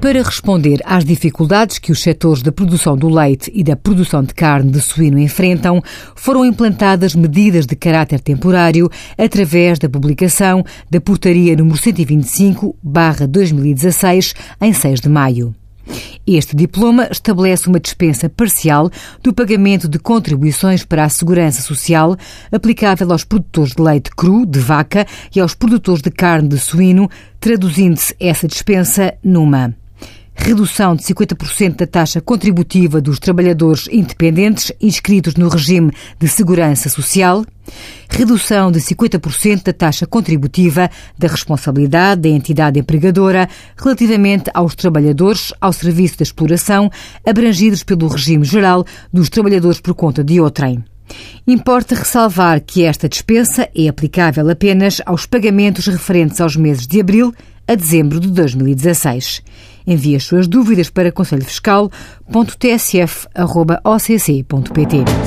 Para responder às dificuldades que os setores da produção do leite e da produção de carne de suíno enfrentam, foram implantadas medidas de caráter temporário através da publicação da Portaria número 125/2016 em 6 de maio. Este diploma estabelece uma dispensa parcial do pagamento de contribuições para a segurança social aplicável aos produtores de leite cru de vaca e aos produtores de carne de suíno, traduzindo-se essa dispensa numa redução de 50% da taxa contributiva dos trabalhadores independentes inscritos no regime de segurança social, redução de 50% da taxa contributiva da responsabilidade da entidade empregadora relativamente aos trabalhadores ao serviço da exploração abrangidos pelo regime geral dos trabalhadores por conta de outrem. Importa ressalvar que esta dispensa é aplicável apenas aos pagamentos referentes aos meses de abril a dezembro de 2016. Envie as suas dúvidas para conselhofiscal.tsf.occ.pt.